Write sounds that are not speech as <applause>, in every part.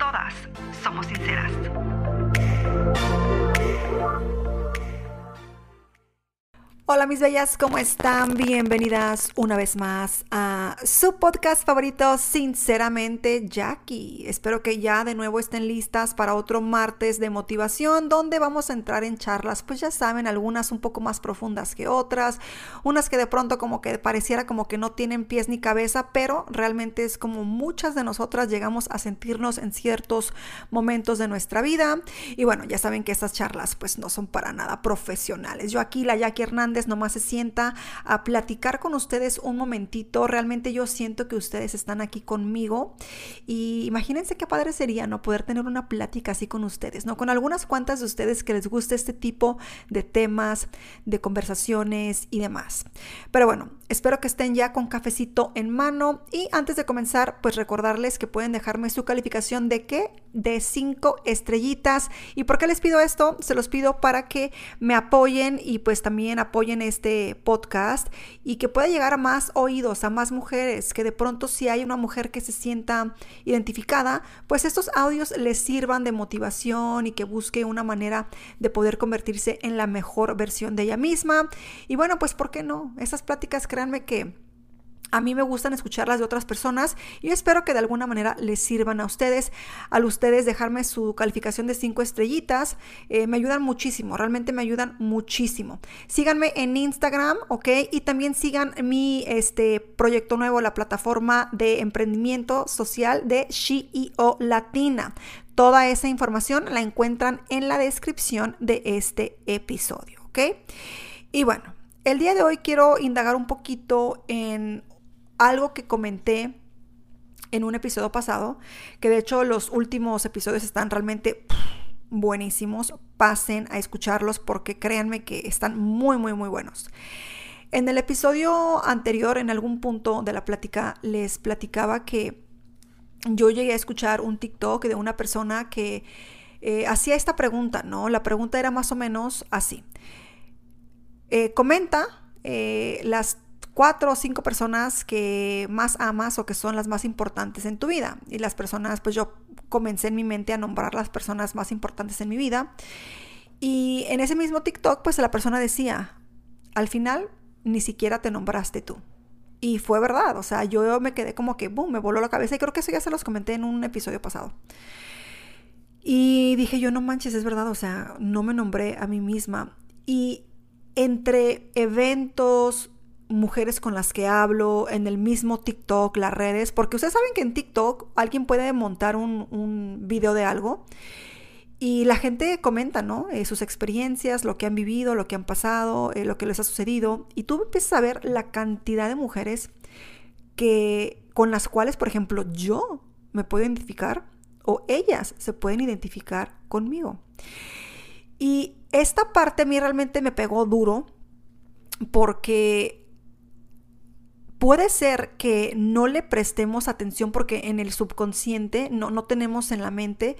todas somos sinceras. Hola mis bellas, ¿cómo están? Bienvenidas una vez más a su podcast favorito, Sinceramente Jackie. Espero que ya de nuevo estén listas para otro martes de motivación donde vamos a entrar en charlas, pues ya saben, algunas un poco más profundas que otras, unas que de pronto como que pareciera como que no tienen pies ni cabeza, pero realmente es como muchas de nosotras llegamos a sentirnos en ciertos momentos de nuestra vida. Y bueno, ya saben que estas charlas pues no son para nada profesionales. Yo aquí, la Jackie Hernández, nomás se sienta a platicar con ustedes un momentito. Realmente yo siento que ustedes están aquí conmigo y imagínense qué padre sería, ¿no? Poder tener una plática así con ustedes, ¿no? Con algunas cuantas de ustedes que les guste este tipo de temas, de conversaciones y demás. Pero bueno, espero que estén ya con cafecito en mano y antes de comenzar, pues recordarles que pueden dejarme su calificación de qué? De cinco estrellitas. ¿Y por qué les pido esto? Se los pido para que me apoyen y pues también apoyen en este podcast y que pueda llegar a más oídos, a más mujeres, que de pronto si hay una mujer que se sienta identificada, pues estos audios les sirvan de motivación y que busque una manera de poder convertirse en la mejor versión de ella misma. Y bueno, pues ¿por qué no? Esas pláticas, créanme que a mí me gustan escucharlas de otras personas y espero que de alguna manera les sirvan a ustedes. Al ustedes dejarme su calificación de cinco estrellitas, eh, me ayudan muchísimo, realmente me ayudan muchísimo. Síganme en Instagram, ¿ok? Y también sigan mi este, proyecto nuevo, la plataforma de emprendimiento social de CEO Latina. Toda esa información la encuentran en la descripción de este episodio, ¿ok? Y bueno, el día de hoy quiero indagar un poquito en algo que comenté en un episodio pasado, que de hecho los últimos episodios están realmente buenísimos. Pasen a escucharlos porque créanme que están muy, muy, muy buenos. En el episodio anterior, en algún punto de la plática, les platicaba que yo llegué a escuchar un TikTok de una persona que eh, hacía esta pregunta, ¿no? La pregunta era más o menos así. Eh, comenta eh, las cuatro o cinco personas que más amas o que son las más importantes en tu vida. Y las personas, pues yo comencé en mi mente a nombrar las personas más importantes en mi vida. Y en ese mismo TikTok, pues la persona decía, al final ni siquiera te nombraste tú. Y fue verdad, o sea, yo me quedé como que, boom, me voló la cabeza y creo que eso ya se los comenté en un episodio pasado. Y dije yo, no manches, es verdad, o sea, no me nombré a mí misma. Y entre eventos, mujeres con las que hablo, en el mismo TikTok, las redes, porque ustedes saben que en TikTok alguien puede montar un, un video de algo y la gente comenta, ¿no? Eh, sus experiencias, lo que han vivido, lo que han pasado, eh, lo que les ha sucedido. Y tú empiezas a ver la cantidad de mujeres que, con las cuales, por ejemplo, yo me puedo identificar o ellas se pueden identificar conmigo. Y esta parte a mí realmente me pegó duro porque Puede ser que no le prestemos atención porque en el subconsciente no, no tenemos en la mente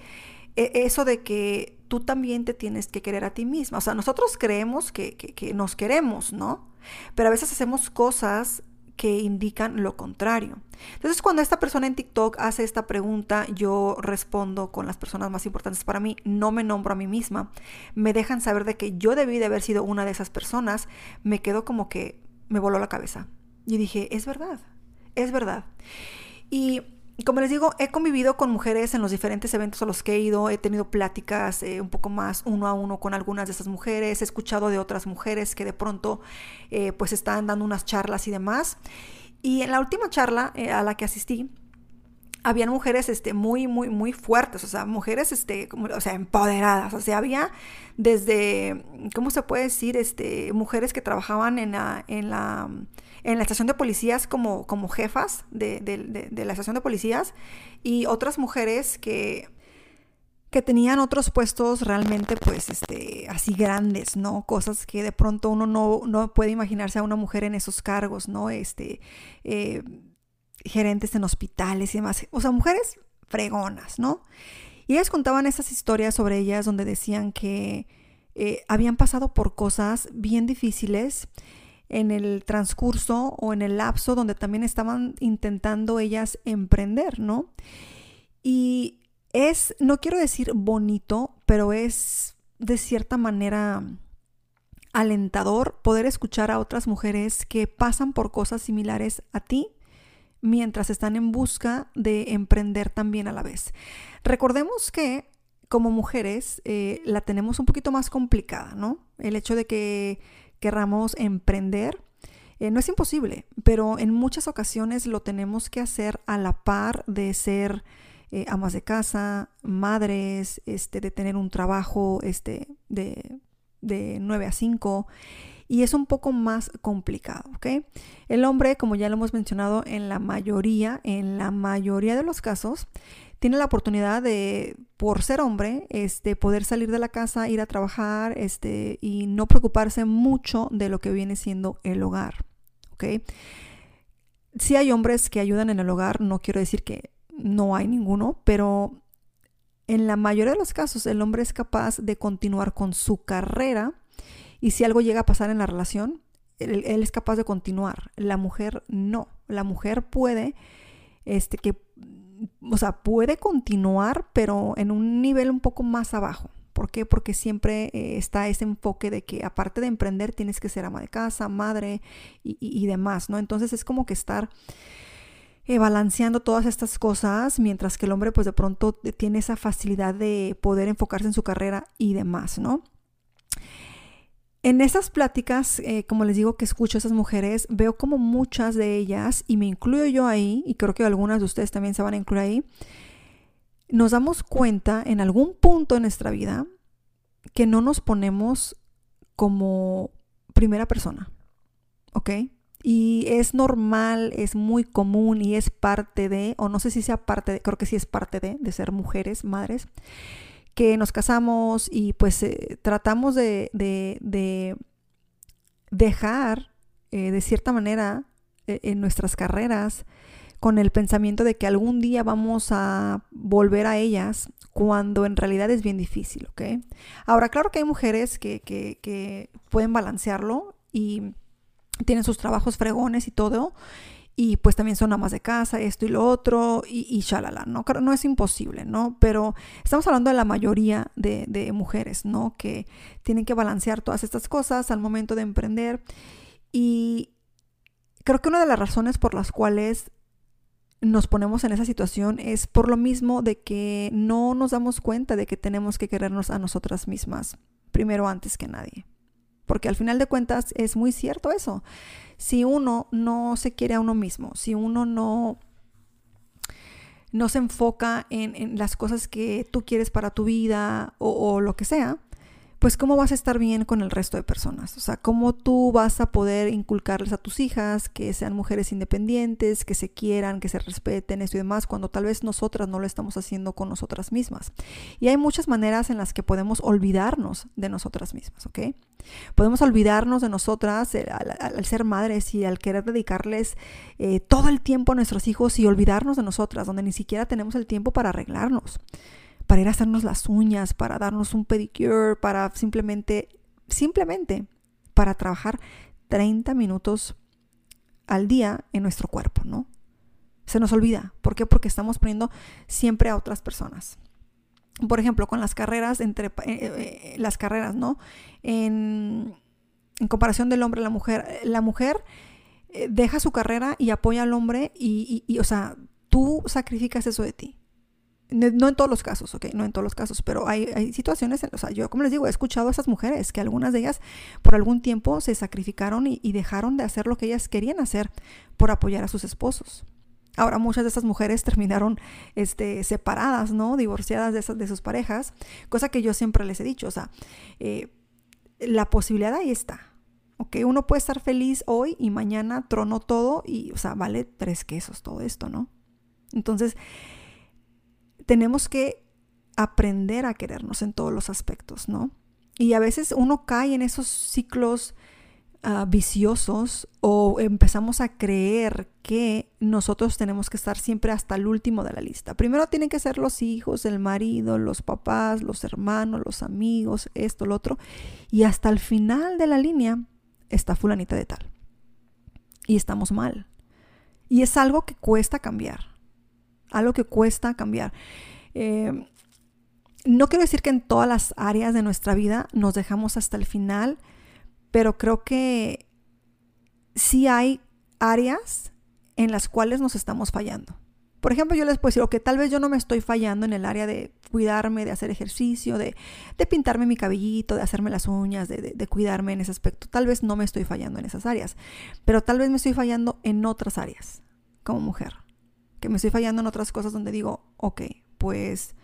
eh, eso de que tú también te tienes que querer a ti misma. O sea, nosotros creemos que, que, nos queremos, ¿no? Pero a veces hacemos cosas que indican lo contrario. Entonces, cuando esta persona en TikTok hace esta pregunta, yo respondo con las personas más importantes para mí, no me nombro a mí misma, me dejan saber de que yo debí de haber sido una de esas personas, me quedo como que me voló la cabeza. Y dije, es verdad, es verdad. Y como les digo, he convivido con mujeres en los diferentes eventos a los que he ido, he tenido pláticas eh, un poco más uno a uno con algunas de esas mujeres, he escuchado de otras mujeres que de pronto eh, pues están dando unas charlas y demás. Y en la última charla eh, a la que asistí, habían mujeres este, muy, muy, muy fuertes, o sea, mujeres, este, como, o sea, empoderadas, o sea, había desde, ¿cómo se puede decir? Este, mujeres que trabajaban en la, en la, en la estación de policías como, como jefas de, de, la estación de policías y otras mujeres que que tenían otros puestos realmente pues este así grandes, ¿no? Cosas que de pronto uno no, no puede imaginarse a una mujer en esos cargos, ¿no? Este, eh, gerentes en hospitales y demás. O sea, mujeres fregonas, ¿no? Y ellas contaban esas historias sobre ellas donde decían que eh, habían pasado por cosas bien difíciles en el transcurso o en el lapso donde también estaban intentando ellas emprender, ¿no? Y es, no quiero decir bonito, pero es de cierta manera alentador poder escuchar a otras mujeres que pasan por cosas similares a ti mientras están en busca de emprender también a la vez. Recordemos que como mujeres eh, la tenemos un poquito más complicada, ¿no? El hecho de que querramos emprender eh, no es imposible, pero en muchas ocasiones lo tenemos que hacer a la par de ser eh, amas de casa, madres, este, de tener un trabajo este, de, de 9 a 5 y es un poco más complicado, ¿ok? El hombre, como ya lo hemos mencionado, en la mayoría, en la mayoría de los casos, tiene la oportunidad de, por ser hombre, este, poder salir de la casa, ir a trabajar, este, y no preocuparse mucho de lo que viene siendo el hogar. Si hay hombres que ayudan en el hogar, no quiero decir que no hay ninguno, pero en la mayoría de los casos el hombre es capaz de continuar con su carrera y si algo llega a pasar en la relación, él, es capaz de continuar. La mujer no. La mujer puede, este, que, o sea, puede continuar, pero en un nivel un poco más abajo. ¿Por qué? Porque siempre eh, está ese enfoque de que aparte de emprender tienes que ser ama de casa, madre y, y demás, ¿no? Entonces es como que estar eh, balanceando todas estas cosas, mientras que el hombre pues de pronto tiene esa facilidad de poder enfocarse en su carrera y demás, ¿no? En esas pláticas, eh, como les digo que escucho a esas mujeres, veo como muchas de ellas, y me incluyo yo ahí, y creo que algunas de ustedes también se van a incluir ahí, nos damos cuenta en algún punto de nuestra vida que no nos ponemos como primera persona, ¿ok? Y es normal, es muy común y es parte de, o no sé si sea parte de, creo que sí es parte de, de ser mujeres, madres, que nos casamos y pues eh, tratamos de, de, dejar eh, de cierta manera eh, en nuestras carreras con el pensamiento de que algún día vamos a volver a ellas cuando en realidad es bien difícil, ¿ok? Ahora, claro que hay mujeres que, que, que pueden balancearlo y tienen sus trabajos fregones y todo, y pues también son amas de casa, esto y lo otro, y, y shalala, ¿no? No es imposible, ¿no? Pero estamos hablando de la mayoría de, de, mujeres, ¿no? Que tienen que balancear todas estas cosas al momento de emprender. Y creo que una de las razones por las cuales nos ponemos en esa situación es por lo mismo de que no nos damos cuenta de que tenemos que querernos a nosotras mismas, primero antes que nadie. Porque al final de cuentas es muy cierto eso. Si uno no se quiere a uno mismo, si uno no, no se enfoca en, las cosas que tú quieres para tu vida o lo que sea, pues cómo vas a estar bien con el resto de personas. O sea, cómo tú vas a poder inculcarles a tus hijas que sean mujeres independientes, que se quieran, que se respeten, esto y demás, cuando tal vez nosotras no lo estamos haciendo con nosotras mismas. Y hay muchas maneras en las que podemos olvidarnos de nosotras mismas, ¿ok? Podemos olvidarnos de nosotras eh, al, ser madres y al querer dedicarles eh, todo el tiempo a nuestros hijos y olvidarnos de nosotras, donde ni siquiera tenemos el tiempo para arreglarnos para ir a hacernos las uñas, para darnos un pedicure, para simplemente, simplemente para trabajar 30 minutos al día en nuestro cuerpo, ¿no? Se nos olvida. ¿Por qué? Porque estamos poniendo siempre a otras personas. Por ejemplo, con las carreras, entre eh, eh, las carreras, ¿no? En, comparación del hombre a la mujer, la mujer eh, deja su carrera y apoya al hombre y, o sea, tú sacrificas eso de ti no en todos los casos, ok, no en todos los casos, pero hay, hay, situaciones, o sea, yo como les digo, he escuchado a esas mujeres que algunas de ellas por algún tiempo se sacrificaron y, y, dejaron de hacer lo que ellas querían hacer por apoyar a sus esposos. Ahora muchas de esas mujeres <laughs> terminaron este, separadas, ¿no? Divorciadas de, esas, de sus parejas, cosa que yo siempre les he dicho, o sea, eh, la posibilidad ahí está. Ok, uno puede estar feliz hoy y mañana trono todo y, o sea, vale tres quesos todo esto, ¿no? Entonces, tenemos que aprender a querernos en todos los aspectos, ¿no? Y a veces uno cae en esos ciclos uh, viciosos o empezamos a creer que nosotros tenemos que estar siempre hasta el último de la lista. Primero tienen que ser los hijos, el marido, los papás, los hermanos, los amigos, esto, lo otro. Y hasta el final de la línea está fulanita de tal. Y estamos mal. Y es algo que cuesta cambiar. Algo que cuesta cambiar. Eh, no quiero decir que en todas las áreas de nuestra vida nos dejamos hasta el final, pero creo que sí hay áreas en las cuales nos estamos fallando. Por ejemplo, yo les puedo decir, que tal vez yo no me estoy fallando en el área de cuidarme, de hacer ejercicio, de, pintarme mi cabellito, de hacerme las uñas, de, de, cuidarme en ese aspecto. Tal vez no me estoy fallando en esas áreas, pero tal vez me estoy fallando en otras áreas como mujer. Que me estoy fallando en otras cosas donde digo, ok, pues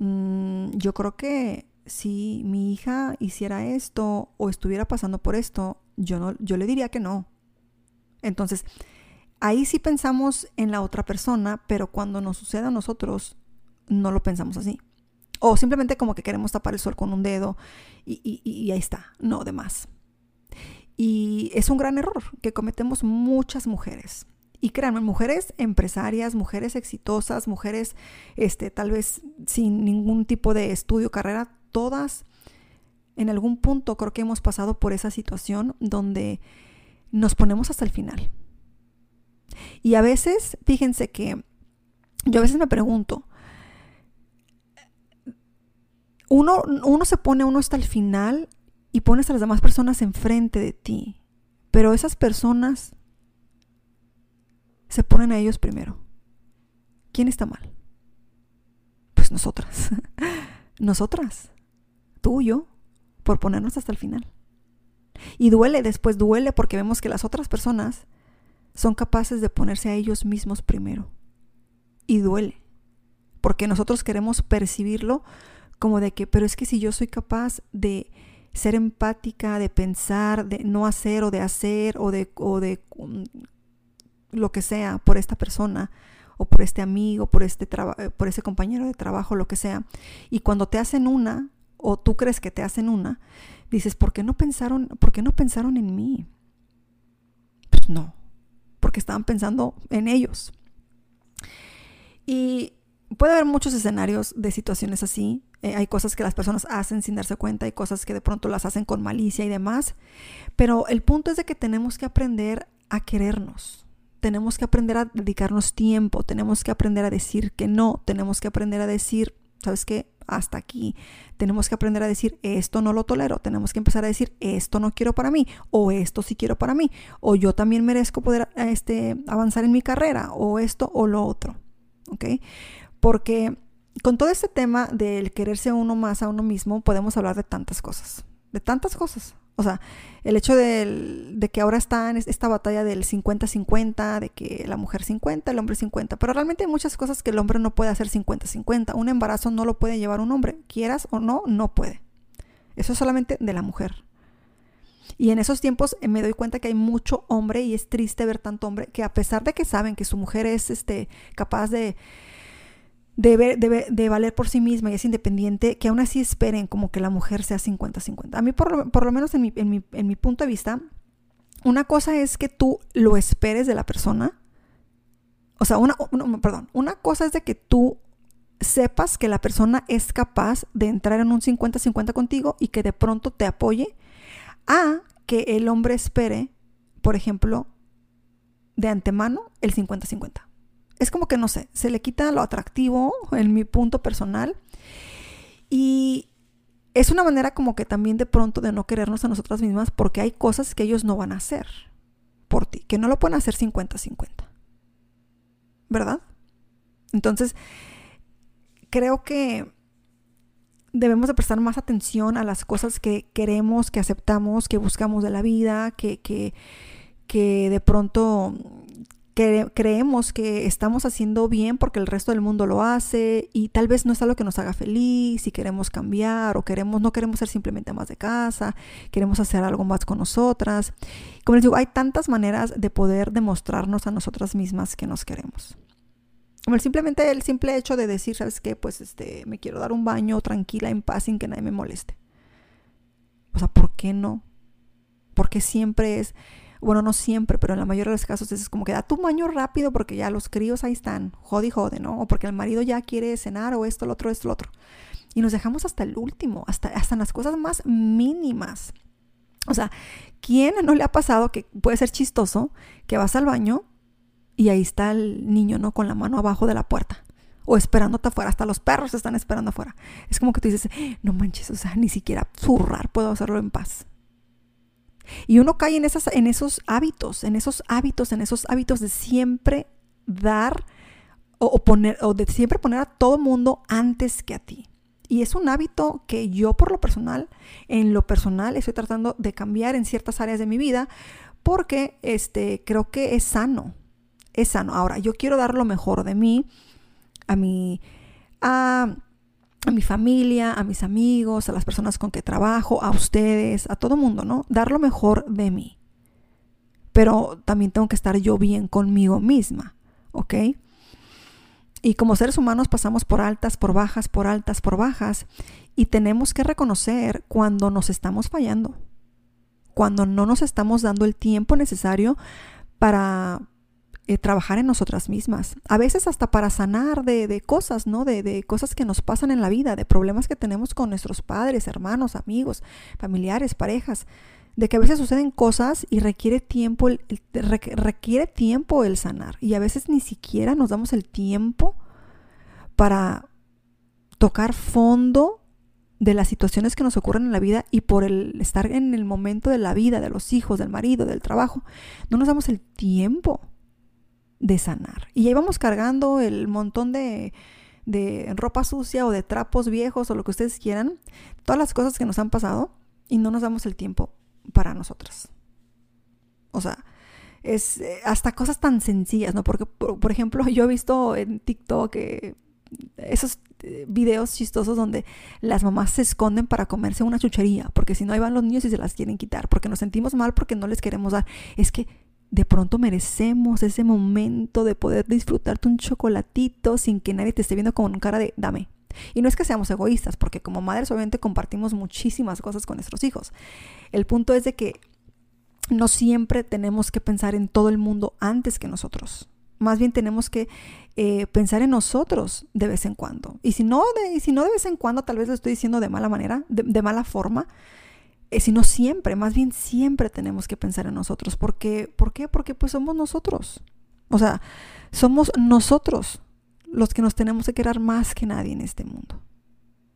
Mm, yo creo que si mi hija hiciera esto o estuviera pasando por esto, yo, no, yo le diría que no. Entonces, ahí sí pensamos en la otra persona, pero cuando nos sucede a nosotros, no lo pensamos así. O simplemente como que queremos tapar el sol con un dedo y, y ahí está, no de más. Y es un gran error que cometemos muchas mujeres. Y créanme, mujeres empresarias, mujeres exitosas, mujeres este, tal vez sin ningún tipo de estudio, carrera, todas en algún punto creo que hemos pasado por esa situación donde nos ponemos hasta el final. Y a veces, fíjense que yo a veces me pregunto, uno, uno se pone uno hasta el final y pones a las demás personas enfrente de ti, pero esas personas se ponen a ellos primero. ¿Quién está mal? Pues nosotras. <laughs> nosotras. Tú y yo. Por ponernos hasta el final. Y duele, después duele porque vemos que las otras personas son capaces de ponerse a ellos mismos primero. Y duele. Porque nosotros queremos percibirlo como de que, pero es que si yo soy capaz de ser empática, de pensar, de no hacer o de hacer o de, o de lo que sea por esta persona o por este amigo, por este eh, por ese compañero de trabajo, lo que sea. Y cuando te hacen una o tú crees que te hacen una, dices, ¿por qué no pensaron, por qué no pensaron en mí? Pues no, porque estaban pensando en ellos. Y puede haber muchos escenarios de situaciones así. Eh, hay cosas que las personas hacen sin darse cuenta, hay cosas que de pronto las hacen con malicia y demás. Pero el punto es de que tenemos que aprender a querernos tenemos que aprender a dedicarnos tiempo, tenemos que aprender a decir que no, tenemos que aprender a decir, ¿sabes qué? Hasta aquí. Tenemos que aprender a decir, esto no lo tolero, tenemos que empezar a decir, esto no quiero para mí, o esto sí quiero para mí, o yo también merezco poder este, avanzar en mi carrera, o esto o lo otro. ¿Ok? Porque con todo este tema del quererse uno más a uno mismo, podemos hablar de tantas cosas, de tantas cosas. O sea, el hecho de, que ahora está en esta batalla del 50-50, de que la mujer 50, el hombre 50, pero realmente hay muchas cosas que el hombre no puede hacer 50-50. Un embarazo no lo puede llevar un hombre, quieras o no, no puede. Eso es solamente de la mujer. Y en esos tiempos eh, me doy cuenta que hay mucho hombre y es triste ver tanto hombre que a pesar de que saben que su mujer es este, capaz de de, de, valer por sí misma y es independiente, que aún así esperen como que la mujer sea 50-50. A mí, por lo, por lo menos en mi, en, mi, en mi punto de vista, una cosa es que tú lo esperes de la persona. O sea, una, perdón, una cosa es de que tú sepas que la persona es capaz de entrar en un 50-50 contigo y que de pronto te apoye, a que el hombre espere, por ejemplo, de antemano el 50-50 es como que no sé, se le quita lo atractivo en mi punto personal. Y es una manera como que también de pronto de no querernos a nosotras mismas porque hay cosas que ellos no van a hacer por ti, que no lo pueden hacer 50-50. ¿Verdad? Entonces, creo que debemos de prestar más atención a las cosas que queremos, que aceptamos, que buscamos de la vida, que, que, que de pronto creemos que estamos haciendo bien porque el resto del mundo lo hace y tal vez no es algo que nos haga feliz y queremos cambiar o queremos no queremos ser simplemente más de casa, queremos hacer algo más con nosotras. Como les digo, hay tantas maneras de poder demostrarnos a nosotras mismas que nos queremos. Como simplemente el simple hecho de decir, ¿sabes qué? Pues este, me quiero dar un baño tranquila, en paz, sin que nadie me moleste. O sea, ¿por qué no? Porque siempre es, bueno, no siempre, pero en la mayoría de los casos es como que da tu baño rápido porque ya los críos ahí están, jode y jode, ¿no? O porque el marido ya quiere cenar o esto, lo otro, esto, lo otro. Y nos dejamos hasta el último, hasta, hasta las cosas más mínimas. O sea, ¿quién no le ha pasado que puede ser chistoso que vas al baño y ahí está el niño, ¿no? Con la mano abajo de la puerta. O esperándote afuera, hasta los perros están esperando afuera. Es como que tú dices, no manches, o sea, ni siquiera zurrar puedo hacerlo en paz. Y uno cae en, esas, en esos hábitos, en esos hábitos, en esos hábitos de siempre dar o, poner, o de siempre poner a todo mundo antes que a ti. Y es un hábito que yo por lo personal, en lo personal, estoy tratando de cambiar en ciertas áreas de mi vida porque este, creo que es sano es sano. Ahora, yo quiero dar lo mejor de mí a mi, a, mi familia, a mis amigos, a las personas con que trabajo, a ustedes, a todo mundo, ¿no? Dar lo mejor de mí. Pero también tengo que estar yo bien conmigo misma, ¿ok? Y como seres humanos pasamos por altas, por bajas, por altas, por bajas, y tenemos que reconocer cuando nos estamos fallando, cuando no nos estamos dando el tiempo necesario para, eh, trabajar en nosotras mismas. A veces hasta para sanar de, cosas, ¿no? De, cosas que nos pasan en la vida, de problemas que tenemos con nuestros padres, hermanos, amigos, familiares, parejas. De que a veces suceden cosas y requiere tiempo, el, requiere tiempo el sanar. Y a veces ni siquiera nos damos el tiempo para tocar fondo de las situaciones que nos ocurren en la vida y por el estar en el momento de la vida, de los hijos, del marido, del trabajo, no nos damos el tiempo de sanar. Y ahí cargando el montón de, de ropa sucia o de trapos viejos o lo que ustedes quieran, todas las cosas que nos han pasado y no nos damos el tiempo para nosotras. O sea, es eh, hasta cosas tan sencillas, ¿no? Porque, por, ejemplo, <laughs> yo he visto en TikTok eh, esos eh, videos chistosos donde las mamás se esconden para comerse una chuchería, porque si no, ahí van los niños y se las quieren quitar, porque nos sentimos mal porque no les queremos dar. Es que de pronto merecemos ese momento de poder disfrutarte un chocolatito sin que nadie te esté viendo con cara de dame. Y no es que seamos egoístas, porque como madres obviamente compartimos muchísimas cosas con nuestros hijos. El punto es de que no siempre tenemos que pensar en todo el mundo antes que nosotros. Más bien tenemos que eh, pensar en nosotros de vez en cuando. Y si no de, si no de vez en cuando, tal vez lo estoy diciendo de mala manera, de mala forma, sino siempre, más bien siempre tenemos que pensar en nosotros. ¿Por qué? ¿Por qué? Porque pues somos nosotros. O sea, somos nosotros los que nos tenemos que querer más que nadie en este mundo.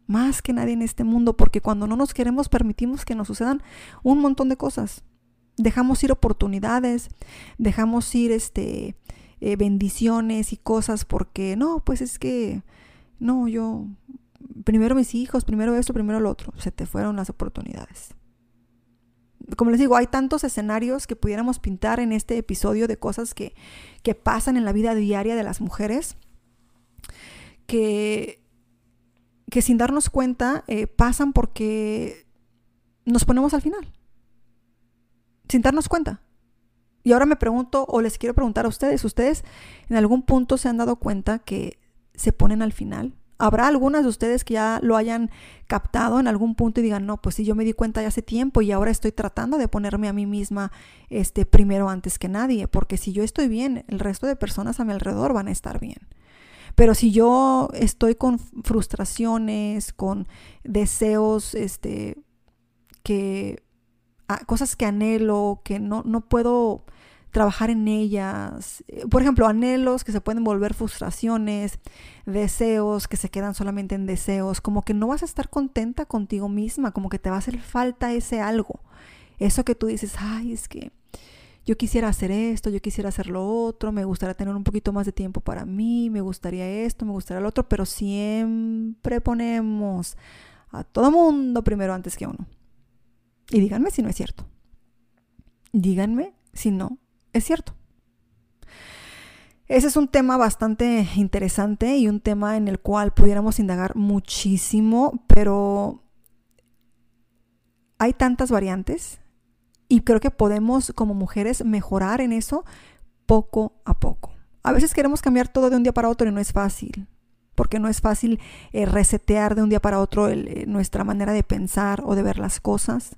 Más que nadie en este mundo, porque cuando no nos queremos permitimos que nos sucedan un montón de cosas. Dejamos ir oportunidades, dejamos ir este, eh, bendiciones y cosas porque no, pues es que, no, yo, primero mis hijos, primero esto, primero lo otro, se te fueron las oportunidades como les digo, hay tantos escenarios que pudiéramos pintar en este episodio de cosas que, pasan en la vida diaria de las mujeres que, que sin darnos cuenta eh, pasan porque nos ponemos al final. Sin darnos cuenta. Y ahora me pregunto, o les quiero preguntar a ustedes, ¿ustedes en algún punto se han dado cuenta que se ponen al final? Habrá algunas de ustedes que ya lo hayan captado en algún punto y digan, no, pues sí, yo me di cuenta ya hace tiempo y ahora estoy tratando de ponerme a mí misma este, primero antes que nadie, porque si yo estoy bien, el resto de personas a mi alrededor van a estar bien. Pero si yo estoy con frustraciones, con deseos, este, que, cosas que anhelo, que no, no puedo trabajar en ellas. Eh, por ejemplo, anhelos que se pueden volver frustraciones, deseos que se quedan solamente en deseos, como que no vas a estar contenta contigo misma, como que te va a hacer falta ese algo. Eso que tú dices, ay, es que yo quisiera hacer esto, yo quisiera hacer lo otro, me gustaría tener un poquito más de tiempo para mí, me gustaría esto, me gustaría lo otro, pero siempre ponemos a todo mundo primero antes que uno. Y díganme si no es cierto. Díganme si no es cierto. Ese es un tema bastante interesante y un tema en el cual pudiéramos indagar muchísimo, pero hay tantas variantes y creo que podemos como mujeres mejorar en eso poco a poco. A veces queremos cambiar todo de un día para otro y no es fácil, porque no es fácil eh, resetear de un día para otro eh, nuestra manera de pensar o de ver las cosas.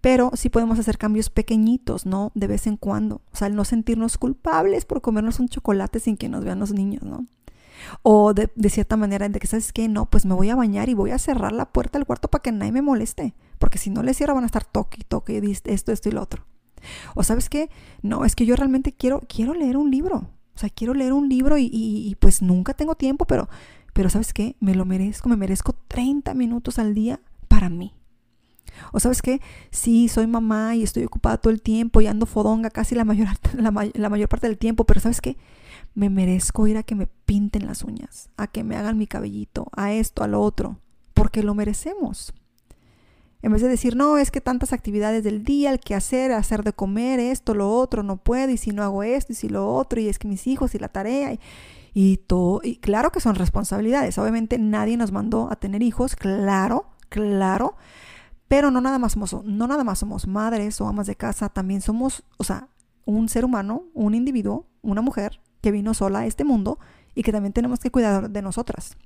Pero sí podemos hacer cambios pequeñitos, ¿no? De vez en cuando. O sea, el no sentirnos culpables por comernos un chocolate sin que nos vean los niños, ¿no? O de, cierta manera, de que, ¿sabes qué? No, pues me voy a bañar y voy a cerrar la puerta del cuarto para que nadie me moleste. Porque si no le cierro van a estar toque y toque, esto, esto y lo otro. O ¿sabes qué? No, es que yo realmente quiero, quiero leer un libro. O sea, quiero leer un libro y, y, pues nunca tengo tiempo, pero, pero ¿sabes qué? Me lo merezco, me merezco 30 minutos al día para mí. O sabes qué, sí, soy mamá y estoy ocupada todo el tiempo y ando fodonga casi la mayor, <laughs> la, mayor parte del tiempo, pero sabes qué, me merezco ir a que me pinten las uñas, a que me hagan mi cabellito, a esto, a lo otro, porque lo merecemos. En vez de decir, no, es que tantas actividades del día, el que hacer, hacer de comer, esto, lo otro, no puedo, y si no hago esto, y si lo otro, y es que mis hijos, y la tarea, y, y todo. Y claro que son responsabilidades. Obviamente nadie nos mandó a tener hijos, claro, claro. Pero no nada más somos, no nada más somos madres o amas de casa, también somos, o sea, un ser humano, un individuo, una mujer que vino sola a este mundo y que también tenemos que cuidar de nosotras.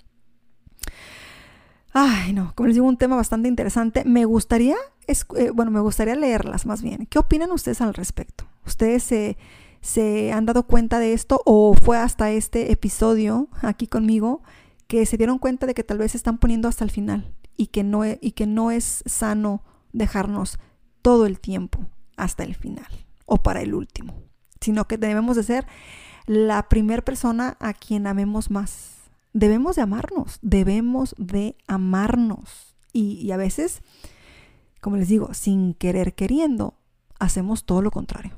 Ay, no, como les digo, un tema bastante interesante. Me gustaría, eh, bueno, me gustaría leerlas más bien. ¿Qué opinan ustedes al respecto? ¿Ustedes se, se han dado cuenta de esto o fue hasta este episodio aquí conmigo que se dieron cuenta de que tal vez se están poniendo hasta el final y que no, e, y que no es sano dejarnos todo el tiempo hasta el final o para el último, sino que debemos de ser la primera persona a quien amemos más debemos de amarnos, debemos de amarnos. Y, a veces, como les digo, sin querer queriendo, hacemos todo lo contrario.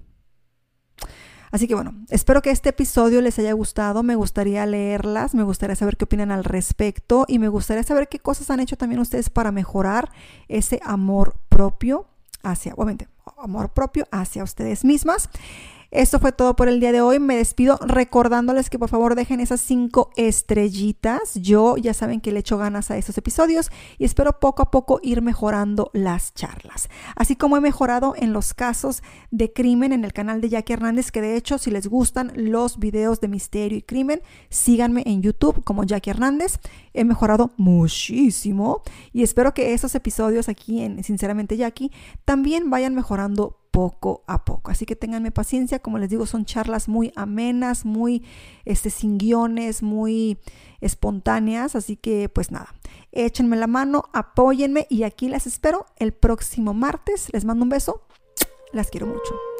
Así que bueno, espero que este episodio les haya gustado, me gustaría leerlas, me gustaría saber qué opinan al respecto y me gustaría saber qué cosas han hecho también ustedes para mejorar ese amor propio hacia, obviamente, amor propio hacia ustedes mismas. Esto fue todo por el día de hoy. Me despido recordándoles que por favor dejen esas cinco estrellitas. Yo ya saben que le echo ganas a estos episodios y espero poco a poco ir mejorando las charlas. Así como he mejorado en los casos de crimen en el canal de Jackie Hernández, que de hecho si les gustan los videos de misterio y crimen, síganme en YouTube como Jackie Hernández. He mejorado muchísimo y espero que esos episodios aquí en Sinceramente Jackie también vayan mejorando poco a poco. Así que ténganme paciencia, como les digo, son charlas muy amenas, muy este, sin guiones, muy espontáneas, así que pues nada, échenme la mano, apóyenme y aquí las espero el próximo martes. Les mando un beso, las quiero mucho.